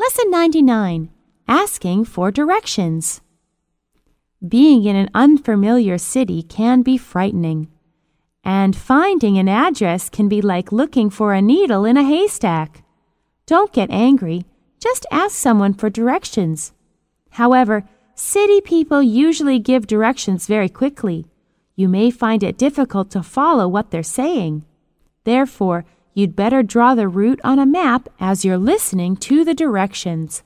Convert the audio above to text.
Lesson 99 Asking for Directions. Being in an unfamiliar city can be frightening, and finding an address can be like looking for a needle in a haystack. Don't get angry, just ask someone for directions. However, city people usually give directions very quickly. You may find it difficult to follow what they're saying. Therefore, you'd better draw the route on a map as you're listening to the directions.